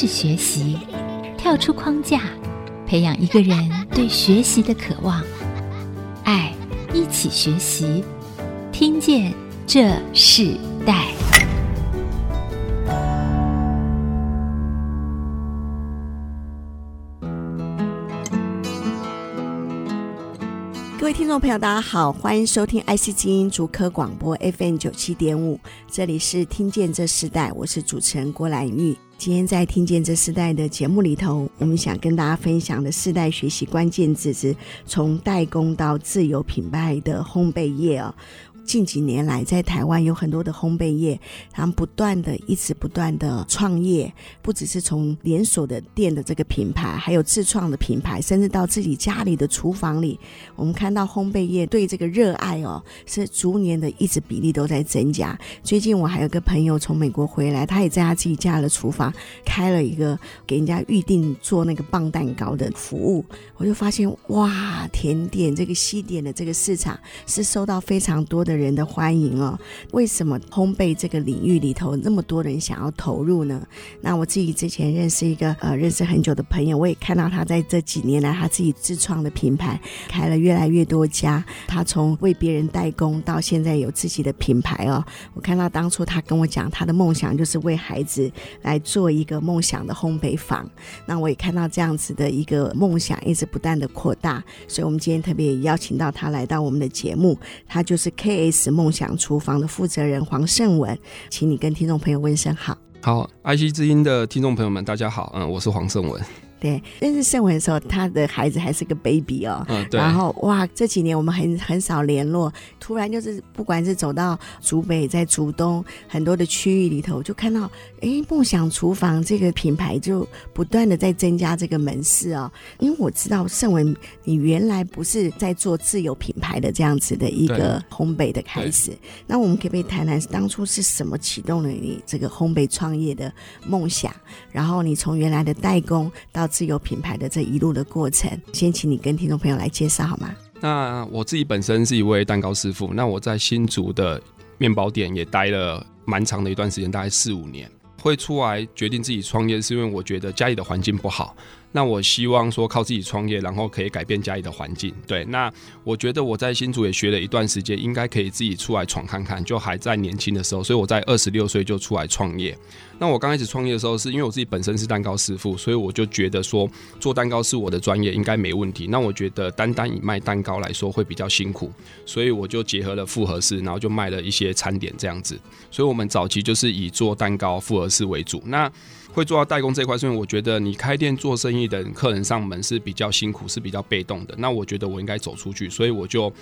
是学习，跳出框架，培养一个人对学习的渴望。爱，一起学习，听见这世代。各位听众朋友，大家好，欢迎收听 IC 精音竹科广播 FM 九七点五，这里是听见这世代，我是主持人郭兰玉。今天在听见这四代的节目里头，我们想跟大家分享的四代学习关键字是从代工到自有品牌的烘焙业哦。近几年来，在台湾有很多的烘焙业，他们不断的、一直不断的创业，不只是从连锁的店的这个品牌，还有自创的品牌，甚至到自己家里的厨房里，我们看到烘焙业对这个热爱哦，是逐年的一直比例都在增加。最近我还有个朋友从美国回来，他也在他自己家的厨房开了一个给人家预定做那个棒蛋糕的服务，我就发现哇，甜点这个西点的这个市场是受到非常多的人的欢迎哦，为什么烘焙这个领域里头那么多人想要投入呢？那我自己之前认识一个呃认识很久的朋友，我也看到他在这几年来他自己自创的品牌开了越来越多家。他从为别人代工到现在有自己的品牌哦。我看到当初他跟我讲他的梦想就是为孩子来做一个梦想的烘焙坊。那我也看到这样子的一个梦想一直不断的扩大，所以我们今天特别邀请到他来到我们的节目，他就是 K。是梦想厨房的负责人黄胜文，请你跟听众朋友问声好。好爱惜之音的听众朋友们，大家好，嗯，我是黄胜文。对，认识盛文的时候，他的孩子还是个 baby 哦。嗯，对。然后哇，这几年我们很很少联络，突然就是不管是走到竹北，在竹东很多的区域里头，就看到哎，梦想厨房这个品牌就不断的在增加这个门市哦。因为我知道盛文，你原来不是在做自有品牌的这样子的一个烘焙的开始。那我们可不可以谈谈当初是什么启动了你这个烘焙创业的梦想？然后你从原来的代工到自有品牌的这一路的过程，先请你跟听众朋友来介绍好吗？那我自己本身是一位蛋糕师傅，那我在新竹的面包店也待了蛮长的一段时间，大概四五年。会出来决定自己创业，是因为我觉得家里的环境不好。那我希望说靠自己创业，然后可以改变家里的环境。对，那我觉得我在新竹也学了一段时间，应该可以自己出来闯看看。就还在年轻的时候，所以我在二十六岁就出来创业。那我刚开始创业的时候，是因为我自己本身是蛋糕师傅，所以我就觉得说做蛋糕是我的专业，应该没问题。那我觉得单单以卖蛋糕来说会比较辛苦，所以我就结合了复合式，然后就卖了一些餐点这样子。所以我们早期就是以做蛋糕复合式为主。那会做到代工这一块，是因为我觉得你开店做生意的客人上门是比较辛苦，是比较被动的。那我觉得我应该走出去，所以我就。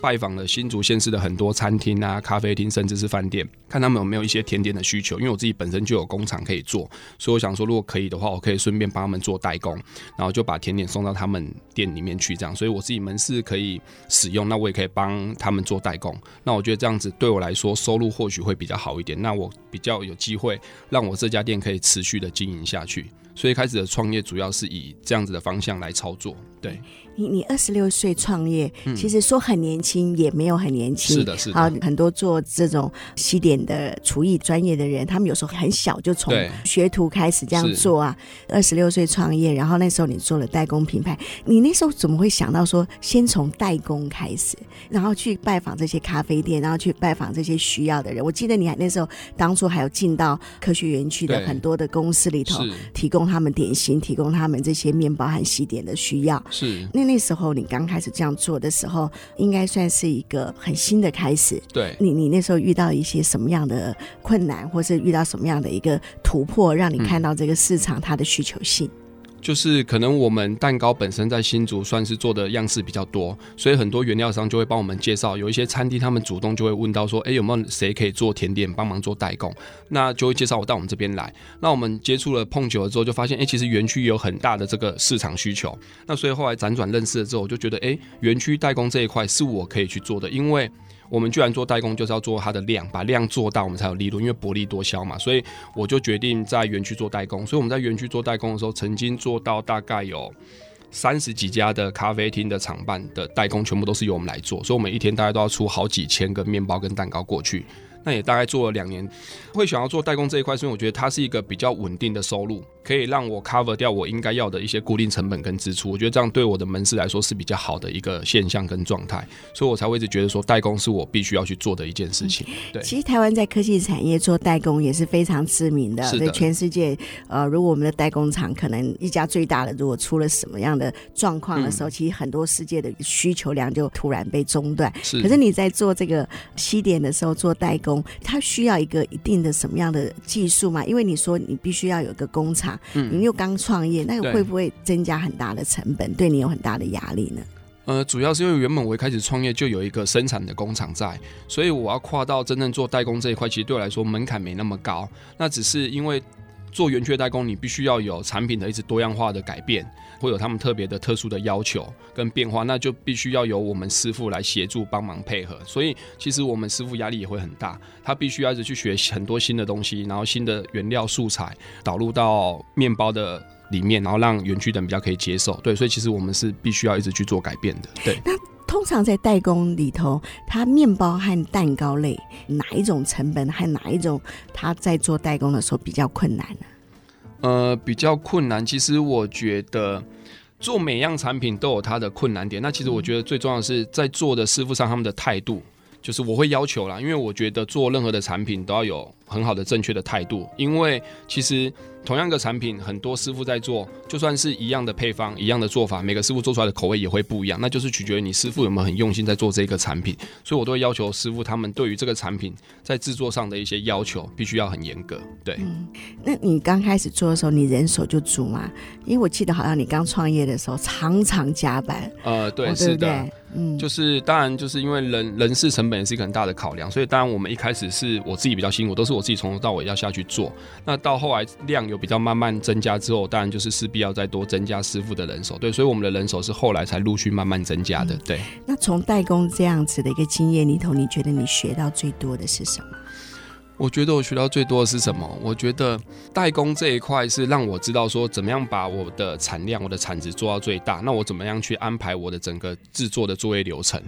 拜访了新竹县市的很多餐厅啊、咖啡厅，甚至是饭店，看他们有没有一些甜点的需求。因为我自己本身就有工厂可以做，所以我想说，如果可以的话，我可以顺便帮他们做代工，然后就把甜点送到他们店里面去，这样。所以我自己门市可以使用，那我也可以帮他们做代工。那我觉得这样子对我来说，收入或许会比较好一点。那我比较有机会让我这家店可以持续的经营下去。所以开始的创业主要是以这样子的方向来操作，对。你你二十六岁创业，其实说很年轻也没有很年轻，是的，是的。好，很多做这种西点的厨艺专业的人，他们有时候很小就从学徒开始这样做啊。二十六岁创业，然后那时候你做了代工品牌，你那时候怎么会想到说先从代工开始，然后去拜访这些咖啡店，然后去拜访这些需要的人？我记得你还那时候当初还有进到科学园区的很多的公司里头，提供他们点心，提供他们这些面包和西点的需要。是。那那时候你刚开始这样做的时候，应该算是一个很新的开始。对，你你那时候遇到一些什么样的困难，或是遇到什么样的一个突破，让你看到这个市场它的需求性？嗯就是可能我们蛋糕本身在新竹算是做的样式比较多，所以很多原料商就会帮我们介绍。有一些餐厅他们主动就会问到说，哎，有没有谁可以做甜点帮忙做代工？那就会介绍我到我们这边来。那我们接触了碰久了之后，就发现，哎，其实园区有很大的这个市场需求。那所以后来辗转认识了之后，我就觉得，哎，园区代工这一块是我可以去做的，因为。我们居然做代工，就是要做它的量，把量做大，我们才有利润，因为薄利多销嘛。所以我就决定在园区做代工。所以我们在园区做代工的时候，曾经做到大概有三十几家的咖啡厅的厂办的代工，全部都是由我们来做。所以我们一天大概都要出好几千个面包跟蛋糕过去。那也大概做了两年，会想要做代工这一块，是因为我觉得它是一个比较稳定的收入。可以让我 cover 掉我应该要的一些固定成本跟支出，我觉得这样对我的门市来说是比较好的一个现象跟状态，所以我才会一直觉得说代工是我必须要去做的一件事情。对，其实台湾在科技产业做代工也是非常知名的，在全世界，呃，如果我们的代工厂可能一家最大的，如果出了什么样的状况的时候，嗯、其实很多世界的需求量就突然被中断。是，可是你在做这个西点的时候做代工，它需要一个一定的什么样的技术嘛？因为你说你必须要有一个工厂。嗯，你又刚创业，那个会不会增加很大的成本？对，对你有很大的压力呢？呃，主要是因为原本我一开始创业就有一个生产的工厂在，所以我要跨到真正做代工这一块，其实对我来说门槛没那么高。那只是因为做圆缺代工，你必须要有产品的一直多样化的改变。会有他们特别的、特殊的要求跟变化，那就必须要由我们师傅来协助帮忙配合。所以，其实我们师傅压力也会很大，他必须要一直去学很多新的东西，然后新的原料素材导入到面包的里面，然后让园区的人比较可以接受。对，所以其实我们是必须要一直去做改变的。对。通常在代工里头，它面包和蛋糕类哪一种成本和哪一种，他在做代工的时候比较困难呢？呃，比较困难。其实我觉得做每样产品都有它的困难点。那其实我觉得最重要的是在做的师傅上他们的态度，就是我会要求啦，因为我觉得做任何的产品都要有很好的正确的态度，因为其实。同样的产品，很多师傅在做，就算是一样的配方、一样的做法，每个师傅做出来的口味也会不一样。那就是取决于你师傅有没有很用心在做这个产品。所以我都会要求师傅他们对于这个产品在制作上的一些要求，必须要很严格。对，嗯，那你刚开始做的时候，你人手就足吗？因为我记得好像你刚创业的时候，常常加班。呃，对，哦、对对是的，嗯，就是当然就是因为人人事成本也是一个很大的考量，所以当然我们一开始是我自己比较辛苦，都是我自己从头到尾要下去做。那到后来量。有比较慢慢增加之后，当然就是势必要再多增加师傅的人手，对，所以我们的人手是后来才陆续慢慢增加的，对。嗯，那从代工这样子的一个经验里头，你觉得你学到最多的是什么？我觉得我学到最多的是什么？我觉得代工这一块是让我知道说，怎么样把我的产量、我的产值做到最大。那我怎么样去安排我的整个制作的作业流程？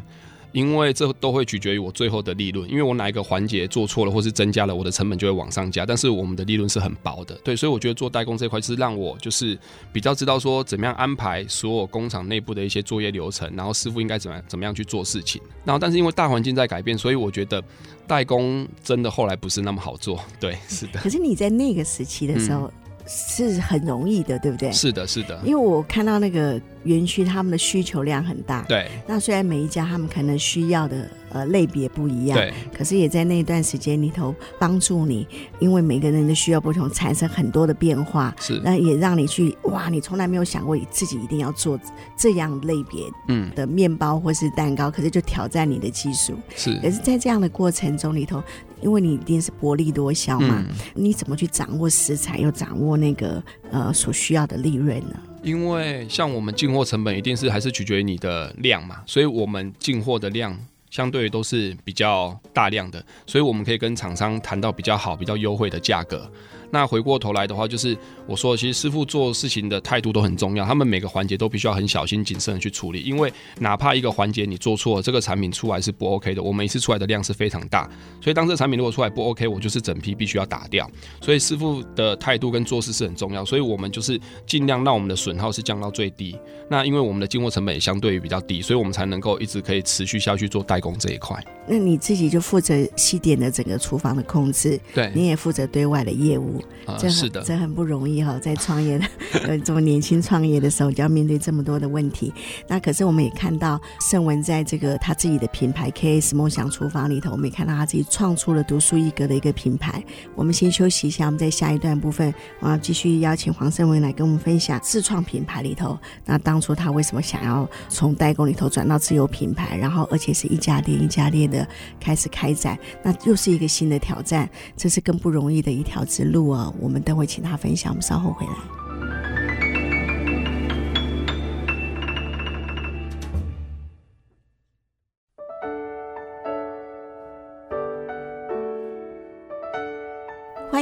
因为这都会取决于我最后的利润，因为我哪一个环节做错了或是增加了，我的成本就会往上加。但是我们的利润是很薄的，对，所以我觉得做代工这块是让我就是比较知道说怎么样安排所有工厂内部的一些作业流程，然后师傅应该怎么怎么样去做事情。然后，但是因为大环境在改变，所以我觉得代工真的后来不是那么好做。对，是的。可是你在那个时期的时候是很容易的，对不对？是的，是的。因为我看到那个。园区他们的需求量很大，对。那虽然每一家他们可能需要的呃类别不一样，对。可是也在那段时间里头帮助你，因为每个人的需要不同，产生很多的变化。是。那也让你去哇，你从来没有想过你自己一定要做这样类别嗯的面包或是蛋糕，嗯、可是就挑战你的技术。是。可是在这样的过程中里头，因为你一定是薄利多销嘛，嗯、你怎么去掌握食材，又掌握那个呃所需要的利润呢？因为像我们进货成本一定是还是取决于你的量嘛，所以我们进货的量相对都是比较大量的，所以我们可以跟厂商谈到比较好、比较优惠的价格。那回过头来的话，就是我说的，其实师傅做事情的态度都很重要，他们每个环节都必须要很小心谨慎的去处理，因为哪怕一个环节你做错了，这个产品出来是不 OK 的，我每次出来的量是非常大，所以当这个产品如果出来不 OK，我就是整批必须要打掉。所以师傅的态度跟做事是很重要，所以我们就是尽量让我们的损耗是降到最低。那因为我们的进货成本也相对于比较低，所以我们才能够一直可以持续下去做代工这一块。那你自己就负责西点的整个厨房的控制，对，你也负责对外的业务。啊、呃，是的，这很不容易哈，在创业的呃这么年轻创业的时候，就要面对这么多的问题。那可是我们也看到盛文在这个他自己的品牌 KS 梦想厨房里头，我们也看到他自己创出了独树一格的一个品牌。我们先休息一下，我们在下一段部分，我要继续邀请黄盛文来跟我们分享自创品牌里头，那当初他为什么想要从代工里头转到自有品牌，然后而且是一家店一家店的开始开展，那又是一个新的挑战，这是更不容易的一条之路我们待会请他分享，我们稍后回来。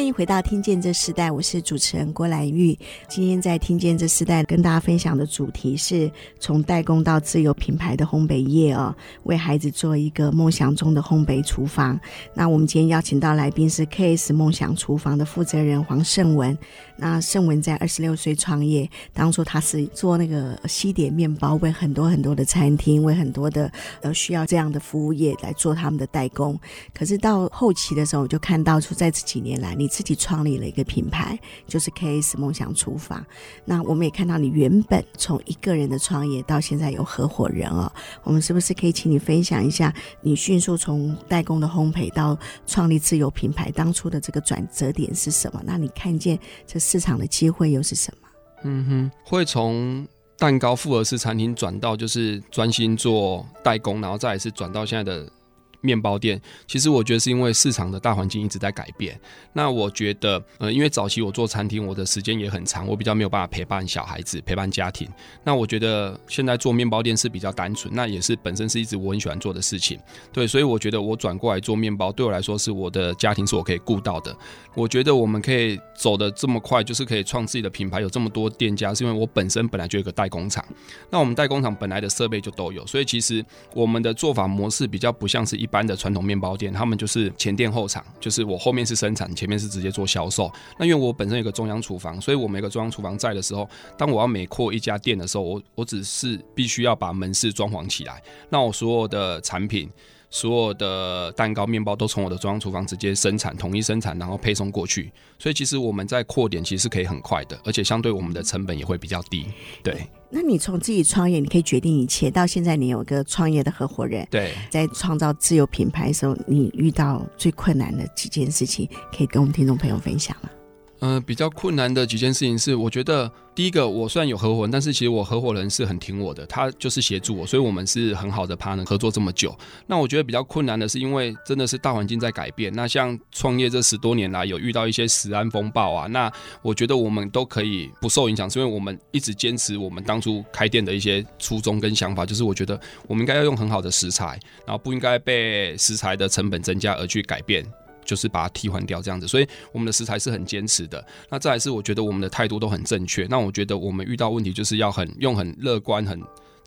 欢迎回到《听见这时代》，我是主持人郭兰玉。今天在《听见这时代》跟大家分享的主题是从代工到自有品牌的烘焙业哦，为孩子做一个梦想中的烘焙厨房。那我们今天邀请到来宾是 KS 梦想厨房的负责人黄胜文。那胜文在二十六岁创业，当初他是做那个西点面包，为很多很多的餐厅，为很多的呃需要这样的服务业来做他们的代工。可是到后期的时候，我就看到出在这几年来，你自己创立了一个品牌，就是 KS 梦想厨房。那我们也看到你原本从一个人的创业到现在有合伙人哦，我们是不是可以请你分享一下你迅速从代工的烘焙到创立自有品牌当初的这个转折点是什么？那你看见这市场的机会又是什么？嗯哼，会从蛋糕复合式餐厅转到就是专心做代工，然后再是转到现在的。面包店，其实我觉得是因为市场的大环境一直在改变。那我觉得，呃，因为早期我做餐厅，我的时间也很长，我比较没有办法陪伴小孩子、陪伴家庭。那我觉得现在做面包店是比较单纯，那也是本身是一直我很喜欢做的事情。对，所以我觉得我转过来做面包，对我来说是我的家庭是我可以顾到的。我觉得我们可以走得这么快，就是可以创自己的品牌，有这么多店家，是因为我本身本来就有个代工厂。那我们代工厂本来的设备就都有，所以其实我们的做法模式比较不像是一般的传统面包店，他们就是前店后厂，就是我后面是生产，前面是直接做销售。那因为我本身有个中央厨房，所以我每个中央厨房在的时候，当我要每扩一家店的时候，我我只是必须要把门市装潢起来，那我所有的产品。所有的蛋糕、面包都从我的中央厨房直接生产，统一生产，然后配送过去。所以其实我们在扩点其实是可以很快的，而且相对我们的成本也会比较低。对。那你从自己创业，你可以决定一切，到现在你有个创业的合伙人。对。在创造自有品牌的时候，你遇到最困难的几件事情，可以跟我们听众朋友分享吗？嗯、呃，比较困难的几件事情是，我觉得第一个，我虽然有合伙人，但是其实我合伙人是很挺我的，他就是协助我，所以我们是很好的 partner，合作这么久。那我觉得比较困难的是，因为真的是大环境在改变。那像创业这十多年来，有遇到一些食安风暴啊，那我觉得我们都可以不受影响，是因为我们一直坚持我们当初开店的一些初衷跟想法，就是我觉得我们应该要用很好的食材，然后不应该被食材的成本增加而去改变。就是把它替换掉这样子，所以我们的食材是很坚持的。那再来是，我觉得我们的态度都很正确。那我觉得我们遇到问题就是要很用很乐观、很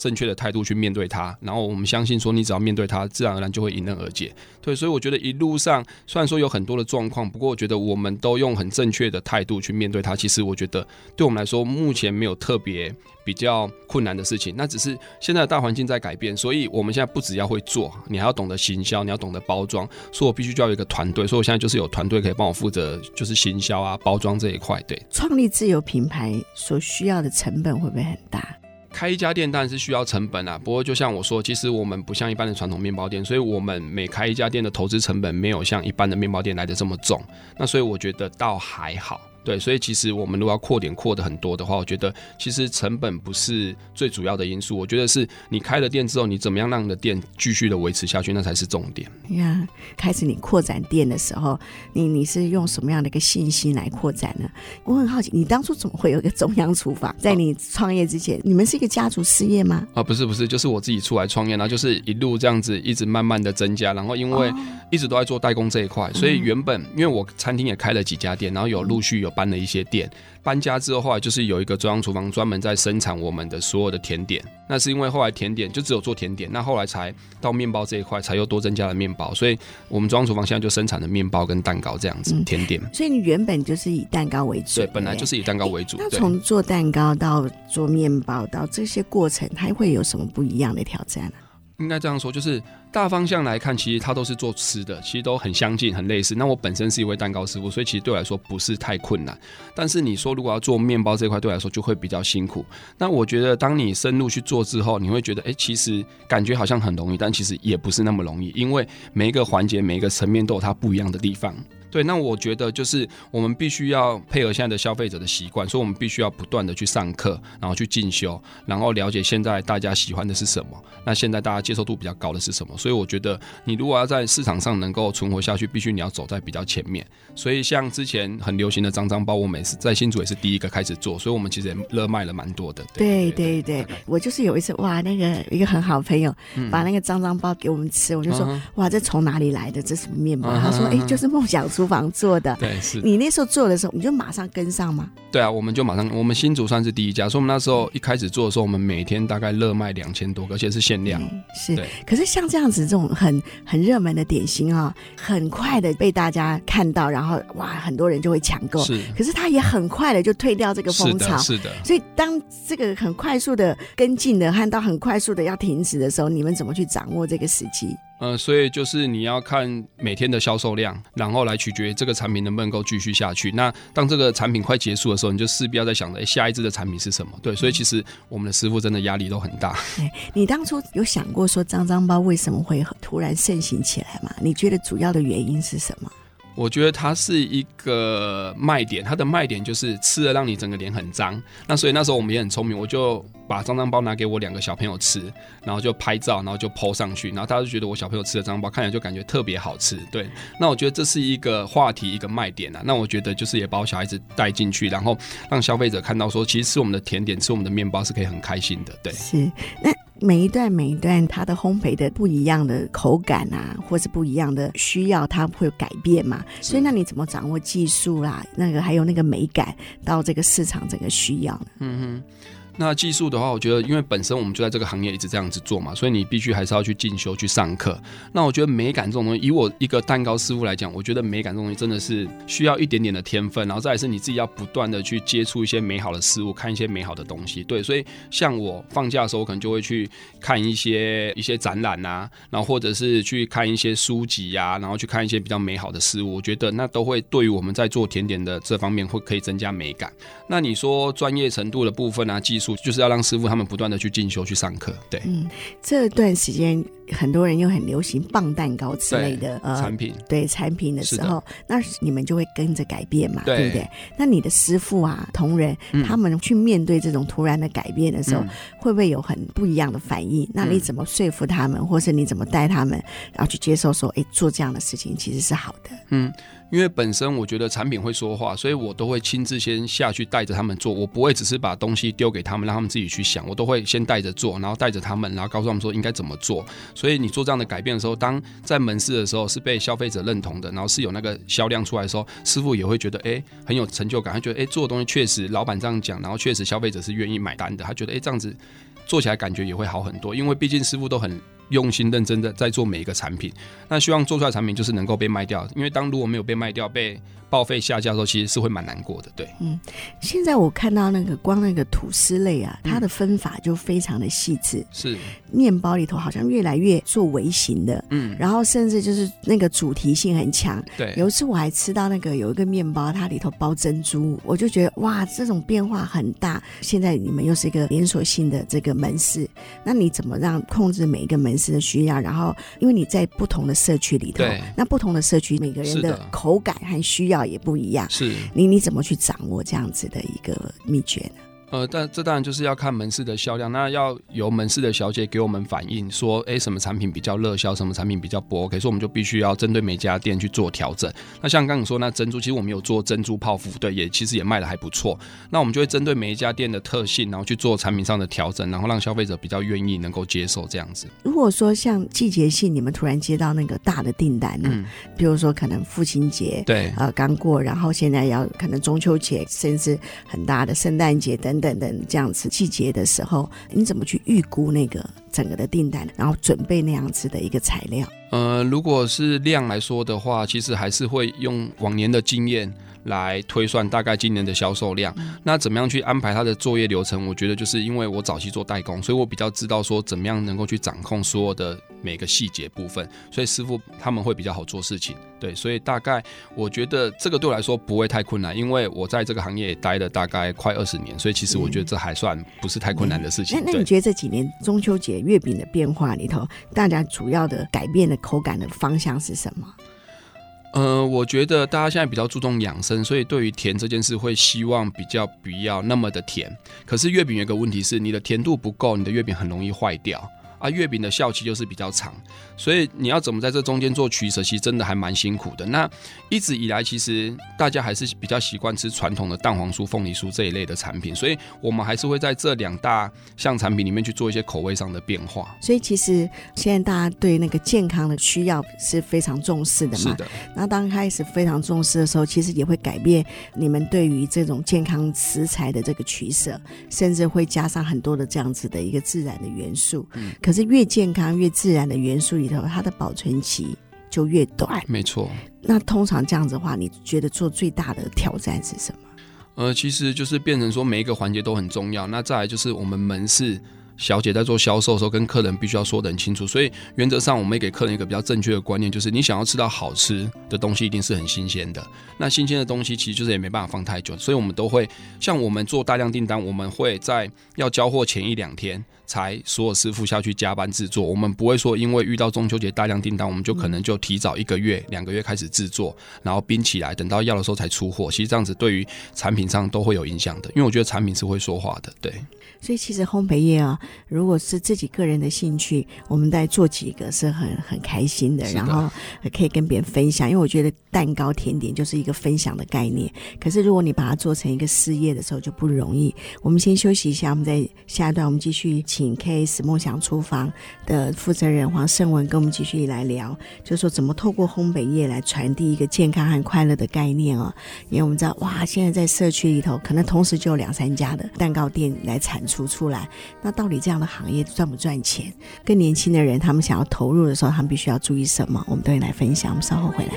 正确的态度去面对它。然后我们相信说，你只要面对它，自然而然就会迎刃而解。对，所以我觉得一路上虽然说有很多的状况，不过我觉得我们都用很正确的态度去面对它。其实我觉得对我们来说，目前没有特别。比较困难的事情，那只是现在的大环境在改变，所以我们现在不只要会做，你还要懂得行销，你要懂得包装，所以我必须就要有一个团队，所以我现在就是有团队可以帮我负责，就是行销啊、包装这一块。对，创立自有品牌所需要的成本会不会很大？开一家店当然是需要成本啊，不过就像我说，其实我们不像一般的传统面包店，所以我们每开一家店的投资成本没有像一般的面包店来的这么重，那所以我觉得倒还好。对，所以其实我们如果要扩点扩的很多的话，我觉得其实成本不是最主要的因素。我觉得是你开了店之后，你怎么样让你的店继续的维持下去，那才是重点。呀，开始你扩展店的时候，你你是用什么样的一个信心来扩展呢？我很好奇，你当初怎么会有一个中央厨房？在你创业之前，你们是一个家族事业吗？啊，不是不是，就是我自己出来创业，然后就是一路这样子一直慢慢的增加，然后因为一直都在做代工这一块，所以原本因为我餐厅也开了几家店，然后有陆续有。搬了一些店，搬家之后，后来就是有一个中央厨房专门在生产我们的所有的甜点。那是因为后来甜点就只有做甜点，那后来才到面包这一块，才又多增加了面包。所以我们中央厨房现在就生产的面包跟蛋糕这样子，嗯、甜点。所以你原本就是以蛋糕为主，对，本来就是以蛋糕为主。那从做蛋糕到做面包到这些过程，它会有什么不一样的挑战呢？应该这样说，就是大方向来看，其实它都是做吃的，其实都很相近、很类似。那我本身是一位蛋糕师傅，所以其实对我来说不是太困难。但是你说如果要做面包这块，对我来说就会比较辛苦。那我觉得，当你深入去做之后，你会觉得，哎，其实感觉好像很容易，但其实也不是那么容易，因为每一个环节、每一个层面都有它不一样的地方。对，那我觉得就是我们必须要配合现在的消费者的习惯，所以我们必须要不断的去上课，然后去进修，然后了解现在大家喜欢的是什么，那现在大家接受度比较高的是什么。所以我觉得你如果要在市场上能够存活下去，必须你要走在比较前面。所以像之前很流行的脏脏包，我每次在新竹也是第一个开始做，所以我们其实也热卖了蛮多的。对对对，对，我就是有一次哇，那个一个很好的朋友把那个脏脏包给我们吃，我就说哇，这从哪里来的？这什么面包？他说哎，就是梦想厨厨房做的。对，是你那时候做的时候，你就马上跟上吗？对啊，我们就马上，我们新竹算是第一家，所以我们那时候一开始做的时候，我们每天大概热卖两千多个，而且是限量。是，可是像这样子这种很很热门的点心啊，很快的被大家看到，然后哇，很多人就会抢购。是，可是它也很快的就退掉这个风潮。是的，是的。所以当这个很快速的跟进的，和到很快速的要停止的时候，你们怎么去掌握这个时机？呃，所以就是你要看每天的销售量，然后来取决这个产品能不能够继续下去。那当这个产品快结束的时候，你就势必要在想着，哎，下一支的产品是什么？对，所以其实我们的师傅真的压力都很大。对，你当初有想过说脏脏包为什么会突然盛行起来吗？你觉得主要的原因是什么？我觉得它是一个卖点，它的卖点就是吃了让你整个脸很脏。那所以那时候我们也很聪明，我就把脏脏包拿给我两个小朋友吃，然后就拍照，然后就 po 上去，然后大家就觉得我小朋友吃的脏包看起来就感觉特别好吃。对，那我觉得这是一个话题，一个卖点啊。那我觉得就是也把我小孩子带进去，然后让消费者看到说，其实吃我们的甜点，吃我们的面包是可以很开心的。对，是那。每一段每一段它的烘焙的不一样的口感啊，或是不一样的需要，它会改变嘛？所以那你怎么掌握技术啦？那个还有那个美感到这个市场整个需要呢？嗯哼。那技术的话，我觉得因为本身我们就在这个行业一直这样子做嘛，所以你必须还是要去进修去上课。那我觉得美感这种东西，以我一个蛋糕师傅来讲，我觉得美感这种东西真的是需要一点点的天分，然后再来是你自己要不断的去接触一些美好的事物，看一些美好的东西。对，所以像我放假的时候，我可能就会去看一些一些展览啊，然后或者是去看一些书籍呀、然后去看一些比较美好的事物。我觉得那都会对于我们在做甜点的这方面会可以增加美感。那你说专业程度的部分啊，技就是要让师傅他们不断的去进修去上课，对，嗯，这段时间很多人又很流行棒蛋糕之类的呃产品，对产品的时候，的那你们就会跟着改变嘛，对，对不对？那你的师傅啊，同仁，嗯、他们去面对这种突然的改变的时候，嗯、会不会有很不一样的反应？那你怎么说服他们，或是你怎么带他们，然后去接受说，哎，做这样的事情其实是好的？嗯。因为本身我觉得产品会说话，所以我都会亲自先下去带着他们做，我不会只是把东西丢给他们，让他们自己去想，我都会先带着做，然后带着他们，然后告诉他们说应该怎么做。所以你做这样的改变的时候，当在门市的时候是被消费者认同的，然后是有那个销量出来的时候，师傅也会觉得哎很有成就感，他觉得哎做的东西确实老板这样讲，然后确实消费者是愿意买单的，他觉得哎这样子做起来感觉也会好很多，因为毕竟师傅都很。用心认真的在做每一个产品，那希望做出来产品就是能够被卖掉，因为当如果没有被卖掉，被报废下架的时候，其实是会蛮难过的。对，嗯，现在我看到那个光那个吐司类啊，它的分法就非常的细致，是面包里头好像越来越做微型的，嗯，然后甚至就是那个主题性很强。对，有一次我还吃到那个有一个面包，它里头包珍珠，我就觉得哇，这种变化很大。现在你们又是一个连锁性的这个门市，那你怎么让控制每一个门市的需要？然后因为你在不同的社区里头，那不同的社区每个人的口感和需要也不一样，是你你怎么去掌握这样子的一个秘诀呢？呃，但这当然就是要看门市的销量，那要由门市的小姐给我们反映说，哎，什么产品比较热销，什么产品比较不 OK，所以我们就必须要针对每家店去做调整。那像刚刚你说那珍珠，其实我们有做珍珠泡芙，对，也其实也卖的还不错。那我们就会针对每一家店的特性，然后去做产品上的调整，然后让消费者比较愿意能够接受这样子。如果说像季节性，你们突然接到那个大的订单呢，嗯、比如说可能父亲节，对，呃，刚过，然后现在要可能中秋节，甚至很大的圣诞节等等等等这样子。季节的时候，你怎么去预估那个整个的订单，然后准备那样子的一个材料？呃，如果是量来说的话，其实还是会用往年的经验来推算大概今年的销售量。嗯、那怎么样去安排它的作业流程？我觉得就是因为我早期做代工，所以我比较知道说怎么样能够去掌控所有的每个细节部分，所以师傅他们会比较好做事情。对，所以大概我觉得这个对我来说不会太困难，因为我在这个行业也待了大概快二十年，所以其实我觉得这还算不是太困难的事情。嗯、那那你觉得这几年中秋节月饼的变化里头，大家主要的改变的口感的方向是什么？呃，我觉得大家现在比较注重养生，所以对于甜这件事会希望比较不要那么的甜。可是月饼有一个问题是，你的甜度不够，你的月饼很容易坏掉。啊，月饼的效期就是比较长，所以你要怎么在这中间做取舍，其实真的还蛮辛苦的。那一直以来，其实大家还是比较习惯吃传统的蛋黄酥、凤梨酥这一类的产品，所以我们还是会在这两大项产品里面去做一些口味上的变化。所以其实现在大家对那个健康的需要是非常重视的嘛。是的。那当开始非常重视的时候，其实也会改变你们对于这种健康食材的这个取舍，甚至会加上很多的这样子的一个自然的元素。嗯。可是越健康越自然的元素里头，它的保存期就越短。没错。那通常这样子的话，你觉得做最大的挑战是什么？呃，其实就是变成说每一个环节都很重要。那再来就是我们门市。小姐在做销售的时候，跟客人必须要说得很清楚，所以原则上我们也给客人一个比较正确的观念，就是你想要吃到好吃的东西，一定是很新鲜的。那新鲜的东西其实就是也没办法放太久，所以我们都会像我们做大量订单，我们会在要交货前一两天才所有师傅下去加班制作。我们不会说因为遇到中秋节大量订单，我们就可能就提早一个月、两个月开始制作，然后冰起来，等到要的时候才出货。其实这样子对于产品上都会有影响的，因为我觉得产品是会说话的，对。所以其实烘焙业啊，如果是自己个人的兴趣，我们再做几个是很很开心的，然后可以跟别人分享。因为我觉得蛋糕甜点就是一个分享的概念。可是如果你把它做成一个事业的时候，就不容易。我们先休息一下，我们在下一段我们继续请 KS 梦想厨房的负责人黄胜文跟我们继续来聊，就是说怎么透过烘焙业来传递一个健康和快乐的概念哦。因为我们知道，哇，现在在社区里头可能同时就有两三家的蛋糕店来产出。出出来，那到底这样的行业赚不赚钱？更年轻的人，他们想要投入的时候，他们必须要注意什么？我们都会来分享。我们稍后回来。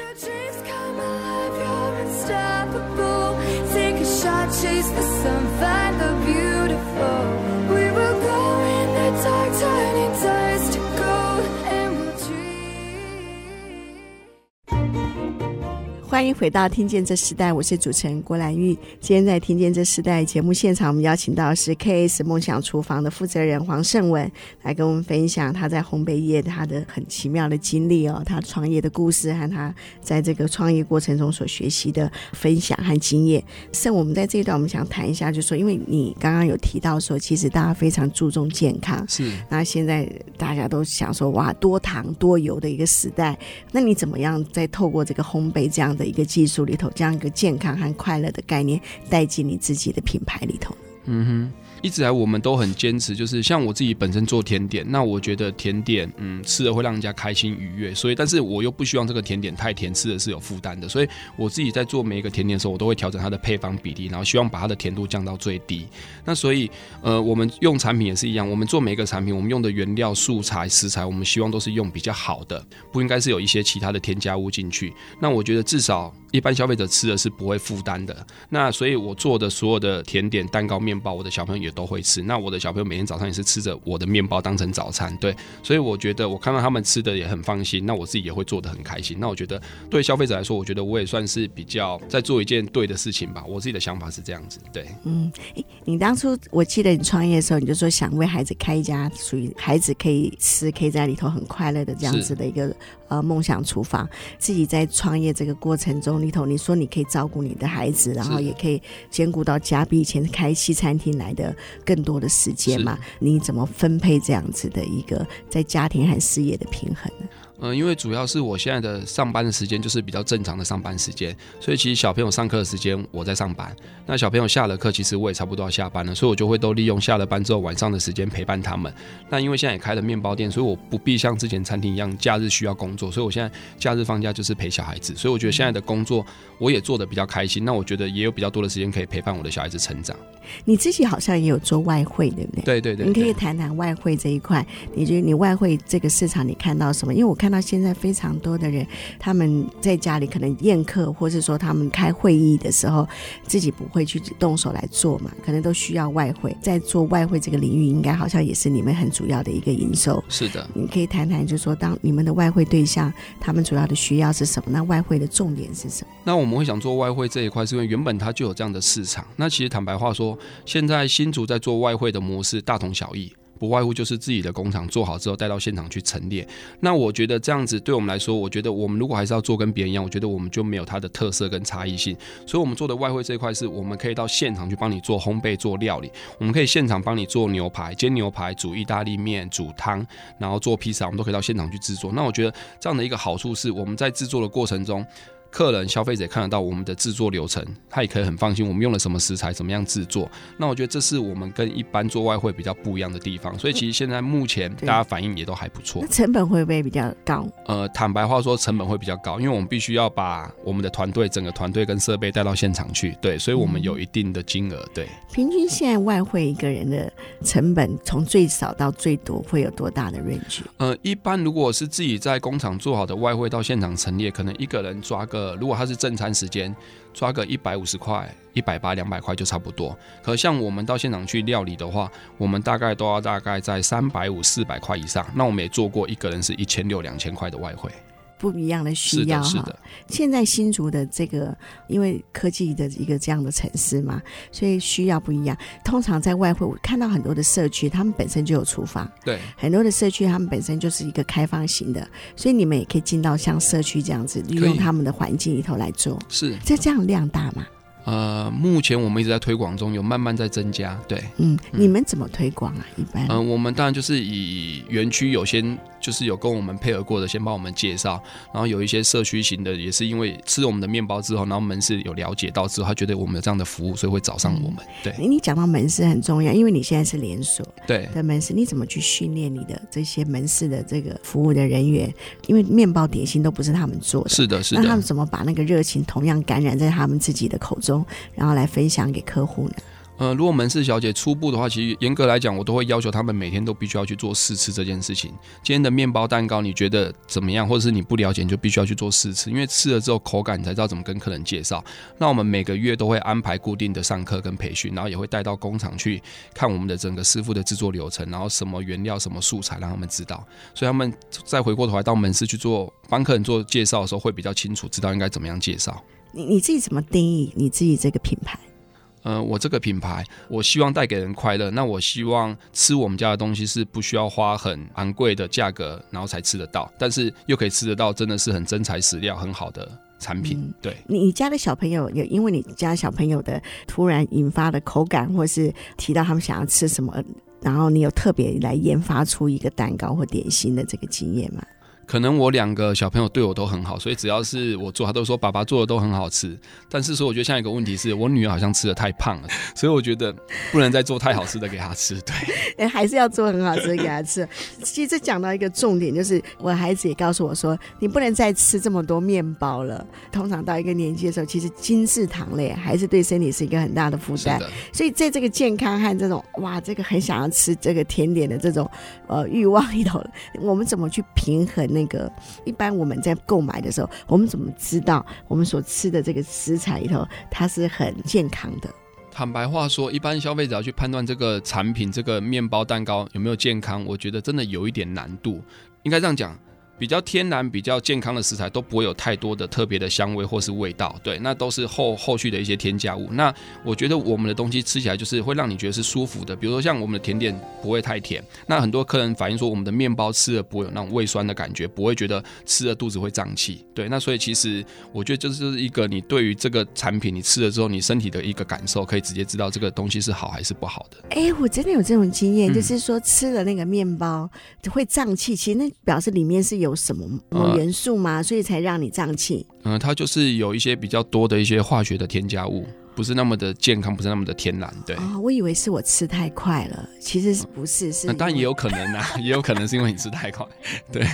欢迎回到《听见这时代》，我是主持人郭兰玉。今天在《听见这时代》节目现场，我们邀请到的是 KS 梦想厨房的负责人黄胜文，来跟我们分享他在烘焙业他的很奇妙的经历哦，他创业的故事和他在这个创业过程中所学习的分享和经验。胜，我们在这一段我们想谈一下，就是说，因为你刚刚有提到说，其实大家非常注重健康，是。那现在大家都想说，哇，多糖多油的一个时代，那你怎么样在透过这个烘焙这样的？一个技术里头，将一个健康和快乐的概念带进你自己的品牌里头。嗯哼。一直来我们都很坚持，就是像我自己本身做甜点，那我觉得甜点，嗯，吃了会让人家开心愉悦，所以，但是我又不希望这个甜点太甜，吃的是有负担的，所以我自己在做每一个甜点的时候，我都会调整它的配方比例，然后希望把它的甜度降到最低。那所以，呃，我们用产品也是一样，我们做每一个产品，我们用的原料、素材、食材，我们希望都是用比较好的，不应该是有一些其他的添加物进去。那我觉得至少一般消费者吃的是不会负担的。那所以我做的所有的甜点、蛋糕、面包，我的小朋友也都会吃。那我的小朋友每天早上也是吃着我的面包当成早餐，对，所以我觉得我看到他们吃的也很放心，那我自己也会做的很开心。那我觉得对消费者来说，我觉得我也算是比较在做一件对的事情吧。我自己的想法是这样子，对，嗯，诶，你当初我记得你创业的时候，你就说想为孩子开一家属于孩子可以吃，可以在里头很快乐的这样子的一个呃梦想厨房。自己在创业这个过程中里头，你说你可以照顾你的孩子，然后也可以兼顾到家比以前开西餐厅来的更多的。时间嘛，你怎么分配这样子的一个在家庭和事业的平衡呢？嗯，因为主要是我现在的上班的时间就是比较正常的上班时间，所以其实小朋友上课的时间我在上班，那小朋友下了课，其实我也差不多要下班了，所以我就会都利用下了班之后晚上的时间陪伴他们。那因为现在也开了面包店，所以我不必像之前餐厅一样假日需要工作，所以我现在假日放假就是陪小孩子，所以我觉得现在的工作我也做的比较开心。那我觉得也有比较多的时间可以陪伴我的小孩子成长。你自己好像也有做外汇，对不对？对对对，对，你可以谈谈外汇这一块，你觉得你外汇这个市场你看到什么？因为我看。看到现在非常多的人，他们在家里可能宴客，或是说他们开会议的时候，自己不会去动手来做嘛，可能都需要外汇。在做外汇这个领域，应该好像也是你们很主要的一个营收。是的，你可以谈谈，就是说，当你们的外汇对象，他们主要的需要是什么？那外汇的重点是什么？那我们会想做外汇这一块，是因为原本它就有这样的市场。那其实坦白话说，现在新竹在做外汇的模式大同小异。不外乎就是自己的工厂做好之后带到现场去陈列。那我觉得这样子对我们来说，我觉得我们如果还是要做跟别人一样，我觉得我们就没有它的特色跟差异性。所以，我们做的外汇这一块是我们可以到现场去帮你做烘焙、做料理，我们可以现场帮你做牛排、煎牛排、煮意大利面、煮汤，然后做披萨，我们都可以到现场去制作。那我觉得这样的一个好处是，我们在制作的过程中。客人、消费者看得到我们的制作流程，他也可以很放心，我们用了什么食材，怎么样制作。那我觉得这是我们跟一般做外汇比较不一样的地方。所以其实现在目前大家反应也都还不错。那成本会不会比较高？呃，坦白话说，成本会比较高，因为我们必须要把我们的团队、整个团队跟设备带到现场去。对，所以我们有一定的金额。对，平均现在外汇一个人的成本，从最少到最多会有多大的 range？呃，一般如果是自己在工厂做好的外汇到现场陈列，可能一个人抓个，如果他是正餐。时间抓个一百五十块、一百八、两百块就差不多。可像我们到现场去料理的话，我们大概都要大概在三百五、四百块以上。那我们也做过一个人是一千六、两千块的外汇。不一样的需要哈，现在新竹的这个，因为科技的一个这样的城市嘛，所以需要不一样。通常在外汇，我看到很多的社区，他们本身就有厨房，对，很多的社区他们本身就是一个开放型的，所以你们也可以进到像社区这样子，利用他们的环境里头来做。是，这这样量大吗？呃，目前我们一直在推广中，有慢慢在增加。对，嗯，你们怎么推广啊？一般，嗯、呃，我们当然就是以园区有先就是有跟我们配合过的，先帮我们介绍，然后有一些社区型的，也是因为吃了我们的面包之后，然后门市有了解到之后，他觉得我们有这样的服务，所以会找上我们。对，你讲到门市很重要，因为你现在是连锁对的门市，你怎么去训练你的这些门市的这个服务的人员？因为面包点心都不是他们做的，是的，是的，那他们怎么把那个热情同样感染在他们自己的口中，然后来？分享给客户呢？呃，如果门市小姐初步的话，其实严格来讲，我都会要求他们每天都必须要去做试吃这件事情。今天的面包蛋糕你觉得怎么样？或者是你不了解，你就必须要去做试吃，因为吃了之后口感，你才知道怎么跟客人介绍。那我们每个月都会安排固定的上课跟培训，然后也会带到工厂去看我们的整个师傅的制作流程，然后什么原料、什么素材，让他们知道。所以他们再回过头来到门市去做帮客人做介绍的时候，会比较清楚，知道应该怎么样介绍。你你自己怎么定义你自己这个品牌？呃，我这个品牌，我希望带给人快乐。那我希望吃我们家的东西是不需要花很昂贵的价格，然后才吃得到，但是又可以吃得到，真的是很真材实料、很好的产品。嗯、对，你家的小朋友有因为你家小朋友的突然引发的口感，或是提到他们想要吃什么，然后你有特别来研发出一个蛋糕或点心的这个经验吗？可能我两个小朋友对我都很好，所以只要是我做，他都说爸爸做的都很好吃。但是说，我觉得现在一个问题是我女儿好像吃的太胖了，所以我觉得不能再做太好吃的给她吃。对，哎，还是要做很好吃的给她吃。其实讲到一个重点，就是我孩子也告诉我说，你不能再吃这么多面包了。通常到一个年纪的时候，其实精致糖类还是对身体是一个很大的负担。所以在这个健康和这种哇，这个很想要吃这个甜点的这种呃欲望里头，我们怎么去平衡？那个一般我们在购买的时候，我们怎么知道我们所吃的这个食材里头它是很健康的？坦白话说，一般消费者要去判断这个产品、这个面包、蛋糕有没有健康，我觉得真的有一点难度。应该这样讲。比较天然、比较健康的食材都不会有太多的特别的香味或是味道，对，那都是后后续的一些添加物。那我觉得我们的东西吃起来就是会让你觉得是舒服的，比如说像我们的甜点不会太甜。那很多客人反映说，我们的面包吃了不会有那种胃酸的感觉，不会觉得吃了肚子会胀气。对，那所以其实我觉得这是一个你对于这个产品你吃了之后，你身体的一个感受，可以直接知道这个东西是好还是不好的。哎、我真的有这种经验，就是说吃了那个面包会胀气，其实那表示里面是有。有什么元素吗？所以才让你胀气？嗯，它就是有一些比较多的一些化学的添加物，不是那么的健康，不是那么的天然。对，哦，我以为是我吃太快了，其实不是，是。当然也有可能啊，也有可能是因为你吃太快。对，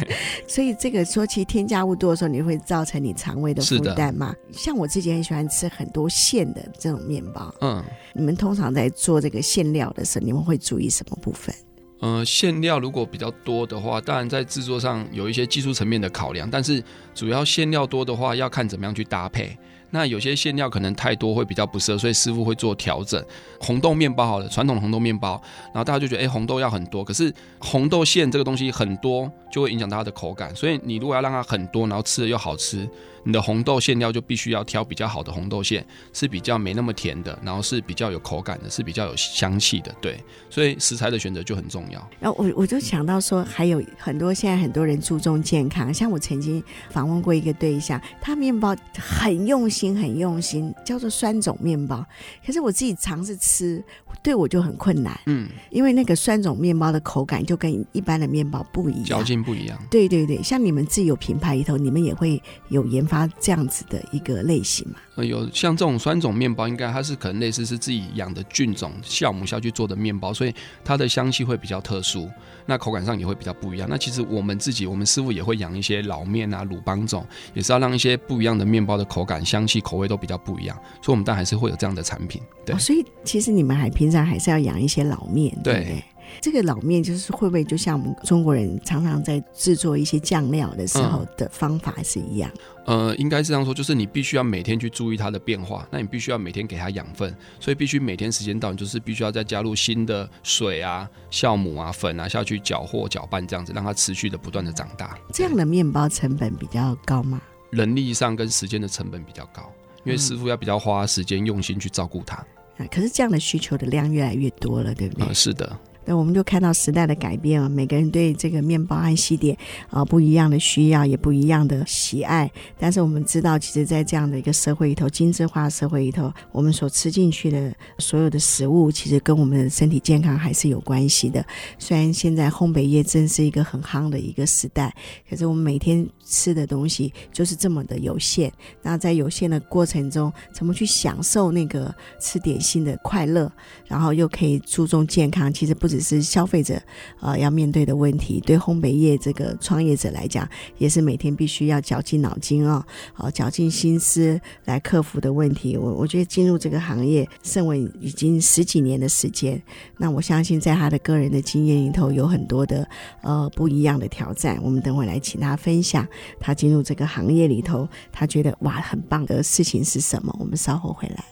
所以这个说其实添加物多的时候，你会造成你肠胃的负担吗？像我自己很喜欢吃很多馅的这种面包。嗯，你们通常在做这个馅料的时候，你们会注意什么部分？呃，馅料如果比较多的话，当然在制作上有一些技术层面的考量，但是主要馅料多的话，要看怎么样去搭配。那有些馅料可能太多会比较不适合，所以师傅会做调整。红豆面包好了，传统红豆面包，然后大家就觉得，哎，红豆要很多，可是红豆馅这个东西很多就会影响它的口感。所以你如果要让它很多，然后吃的又好吃。你的红豆馅料就必须要挑比较好的红豆馅，是比较没那么甜的，然后是比较有口感的，是比较有香气的。对，所以食材的选择就很重要。然后我我就想到说，还有很多现在很多人注重健康，像我曾经访问过一个对象，他面包很用心，很用心，叫做酸种面包。可是我自己尝试吃，对我就很困难。嗯，因为那个酸种面包的口感就跟一般的面包不一样，嚼劲不一样。对对对，像你们自己有品牌里头，你们也会有研发。这样子的一个类型嘛？呃，有像这种酸种面包，应该它是可能类似是自己养的菌种酵母下去做的面包，所以它的香气会比较特殊，那口感上也会比较不一样。那其实我们自己，我们师傅也会养一些老面啊、鲁邦种，也是要让一些不一样的面包的口感、香气、口味都比较不一样。所以，我们当然还是会有这样的产品。对，哦、所以其实你们还平常还是要养一些老面，对对？对这个老面就是会不会就像我们中国人常常在制作一些酱料的时候的方法是一样？嗯、呃，应该是这样说，就是你必须要每天去注意它的变化，那你必须要每天给它养分，所以必须每天时间到，你就是必须要再加入新的水啊、酵母啊、粉啊下去搅和搅拌，这样子让它持续的不断的长大。这样的面包成本比较高吗？人力上跟时间的成本比较高，因为师傅要比较花时间用心去照顾它。啊、可是这样的需求的量越来越多了，对不对？嗯，是的。那我们就看到时代的改变啊，每个人对这个面包和西点啊不一样的需要，也不一样的喜爱。但是我们知道，其实，在这样的一个社会里头，精致化社会里头，我们所吃进去的所有的食物，其实跟我们的身体健康还是有关系的。虽然现在烘焙业真是一个很夯的一个时代，可是我们每天吃的东西就是这么的有限。那在有限的过程中，怎么去享受那个吃点心的快乐，然后又可以注重健康？其实不。只是消费者呃要面对的问题，对烘焙业这个创业者来讲，也是每天必须要绞尽脑筋啊、哦，呃，绞尽心思来克服的问题。我我觉得进入这个行业，盛文已经十几年的时间，那我相信在他的个人的经验里头，有很多的呃不一样的挑战。我们等会来请他分享他进入这个行业里头，他觉得哇很棒的事情是什么？我们稍后回来。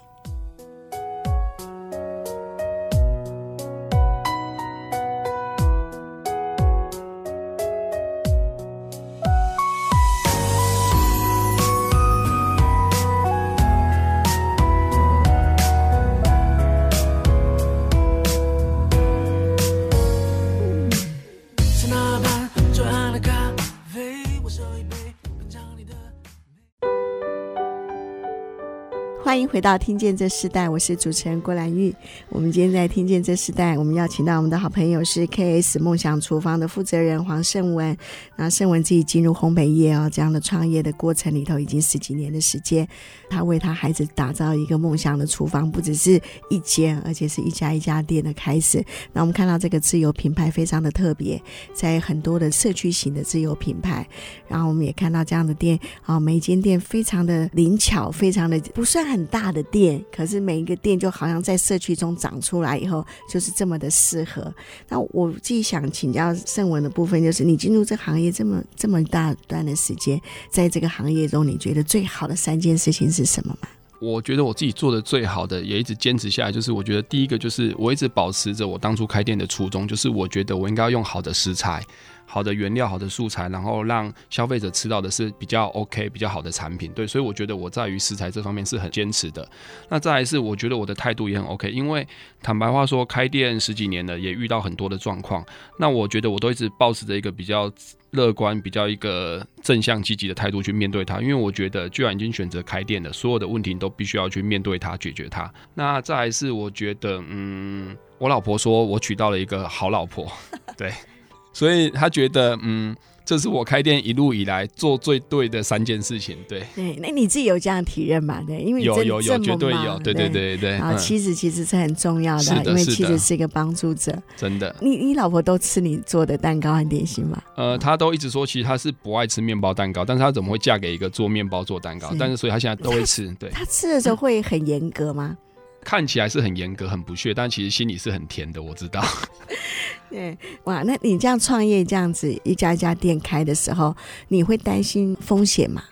欢迎回到听见这世代，我是主持人郭兰玉。我们今天在听见这世代，我们邀请到我们的好朋友是 KS 梦想厨房的负责人黄胜文。那胜文自己进入烘焙业哦，这样的创业的过程里头已经十几年的时间，他为他孩子打造一个梦想的厨房，不只是一间，而且是一家一家店的开始。那我们看到这个自有品牌非常的特别，在很多的社区型的自有品牌，然后我们也看到这样的店啊，每一间店非常的灵巧，非常的不算很大。的店，可是每一个店就好像在社区中长出来以后，就是这么的适合。那我自己想请教盛文的部分，就是你进入这行业这么这么大段的时间，在这个行业中，你觉得最好的三件事情是什么吗？我觉得我自己做的最好的，也一直坚持下来，就是我觉得第一个就是我一直保持着我当初开店的初衷，就是我觉得我应该要用好的食材。好的原料，好的素材，然后让消费者吃到的是比较 OK、比较好的产品。对，所以我觉得我在于食材这方面是很坚持的。那再来是，我觉得我的态度也很 OK，因为坦白话说，开店十几年了，也遇到很多的状况。那我觉得我都一直保持着一个比较乐观、比较一个正向积极的态度去面对它。因为我觉得，既然已经选择开店了，所有的问题都必须要去面对它、解决它。那再来是，我觉得，嗯，我老婆说我娶到了一个好老婆，对。所以他觉得，嗯，这是我开店一路以来做最对的三件事情。对，对，那你自己有这样体验吗？对，因为有有有绝对有，对对对对。然后妻子其实是很重要的，的因为妻子是一个帮助者。真的，你你老婆都吃你做的蛋糕和点心吗？呃，她都一直说，其实她是不爱吃面包蛋糕，但是她怎么会嫁给一个做面包做蛋糕？是但是所以她现在都会吃。对，她吃的时候会很严格吗？看起来是很严格、很不屑，但其实心里是很甜的。我知道。对，哇，那你这样创业这样子一家一家店开的时候，你会担心风险吗？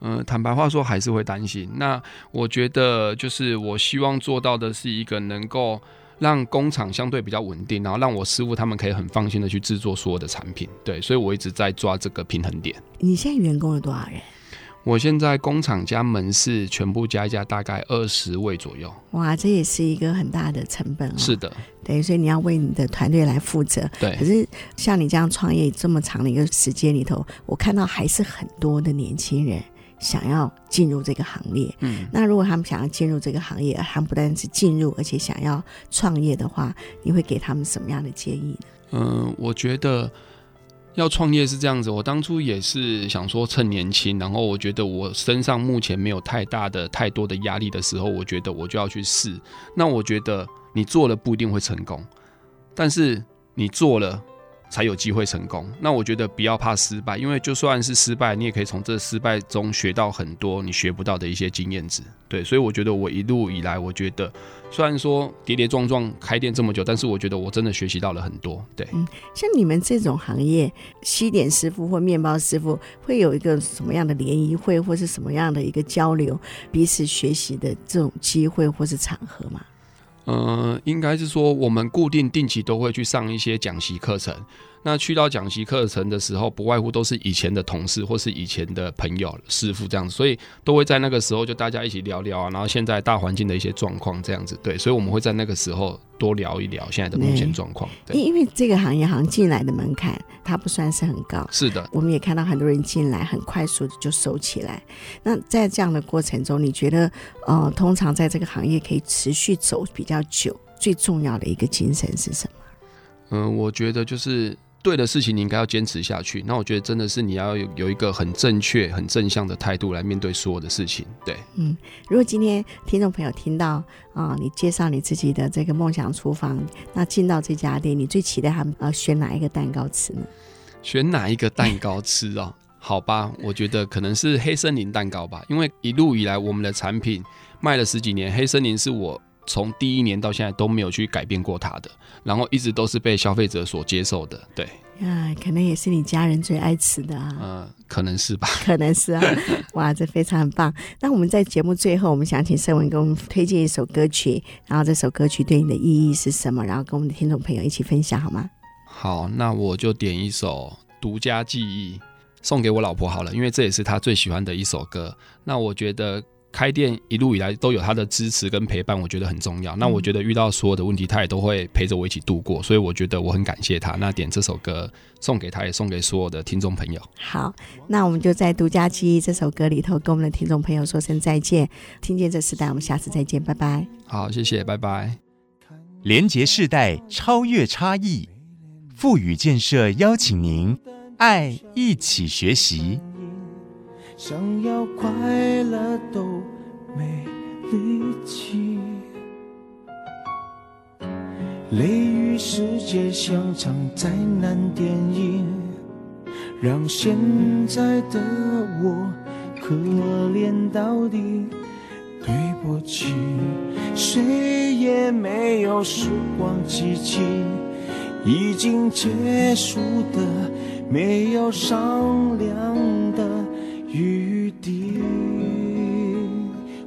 嗯，坦白话说还是会担心。那我觉得就是我希望做到的是一个能够让工厂相对比较稳定，然后让我师傅他们可以很放心的去制作所有的产品。对，所以我一直在抓这个平衡点。你现在员工有多少人？我现在工厂加门市全部加一加，大概二十位左右。哇，这也是一个很大的成本哦。是的，对，所以你要为你的团队来负责。对。可是像你这样创业这么长的一个时间里头，我看到还是很多的年轻人想要进入这个行业。嗯。那如果他们想要进入这个行业，他们不单是进入，而且想要创业的话，你会给他们什么样的建议呢？嗯，我觉得。要创业是这样子，我当初也是想说趁年轻，然后我觉得我身上目前没有太大的、太多的压力的时候，我觉得我就要去试。那我觉得你做了不一定会成功，但是你做了。才有机会成功。那我觉得不要怕失败，因为就算是失败，你也可以从这失败中学到很多你学不到的一些经验值。对，所以我觉得我一路以来，我觉得虽然说跌跌撞撞开店这么久，但是我觉得我真的学习到了很多。对，嗯，像你们这种行业，西点师傅或面包师傅会有一个什么样的联谊会，或是什么样的一个交流、彼此学习的这种机会或是场合吗？呃，应该是说，我们固定定期都会去上一些讲习课程。那去到讲习课程的时候，不外乎都是以前的同事或是以前的朋友、师傅这样子，所以都会在那个时候就大家一起聊聊啊，然后现在大环境的一些状况这样子，对，所以我们会在那个时候多聊一聊现在的目前状况。对，因为这个行业好像进来的门槛它不算是很高，是的，我们也看到很多人进来很快速的就收起来。那在这样的过程中，你觉得呃，通常在这个行业可以持续走比较久，最重要的一个精神是什么？嗯、呃，我觉得就是。对的事情你应该要坚持下去。那我觉得真的是你要有有一个很正确、很正向的态度来面对所有的事情。对，嗯，如果今天听众朋友听到啊、呃，你介绍你自己的这个梦想厨房，那进到这家店，你最期待他们呃选哪一个蛋糕吃呢？选哪一个蛋糕吃哦？好吧，我觉得可能是黑森林蛋糕吧，因为一路以来我们的产品卖了十几年，黑森林是我。从第一年到现在都没有去改变过它的，然后一直都是被消费者所接受的。对，啊，可能也是你家人最爱吃的啊。嗯、呃，可能是吧。可能是啊。哇，这非常很棒。那我们在节目最后，我们想请盛文给我们推荐一首歌曲，然后这首歌曲对你的意义是什么？然后跟我们的听众朋友一起分享好吗？好，那我就点一首《独家记忆》送给我老婆好了，因为这也是她最喜欢的一首歌。那我觉得。开店一路以来都有他的支持跟陪伴，我觉得很重要。那我觉得遇到所有的问题，他也都会陪着我一起度过，所以我觉得我很感谢他。那点这首歌送给他，也送给所有的听众朋友。好，那我们就在《独家记忆》这首歌里头跟我们的听众朋友说声再见。听见这时代，我们下次再见，拜拜。好，谢谢，拜拜。连结世代，超越差异，富予建设邀请您，爱一起学习。想要快乐都没力气，雷雨世界像场灾难电影，让现在的我可怜到底。对不起，谁也没有时光机器，已经结束的，没有商量的。雨滴，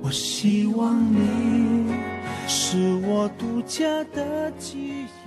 我希望你是我独家的记忆。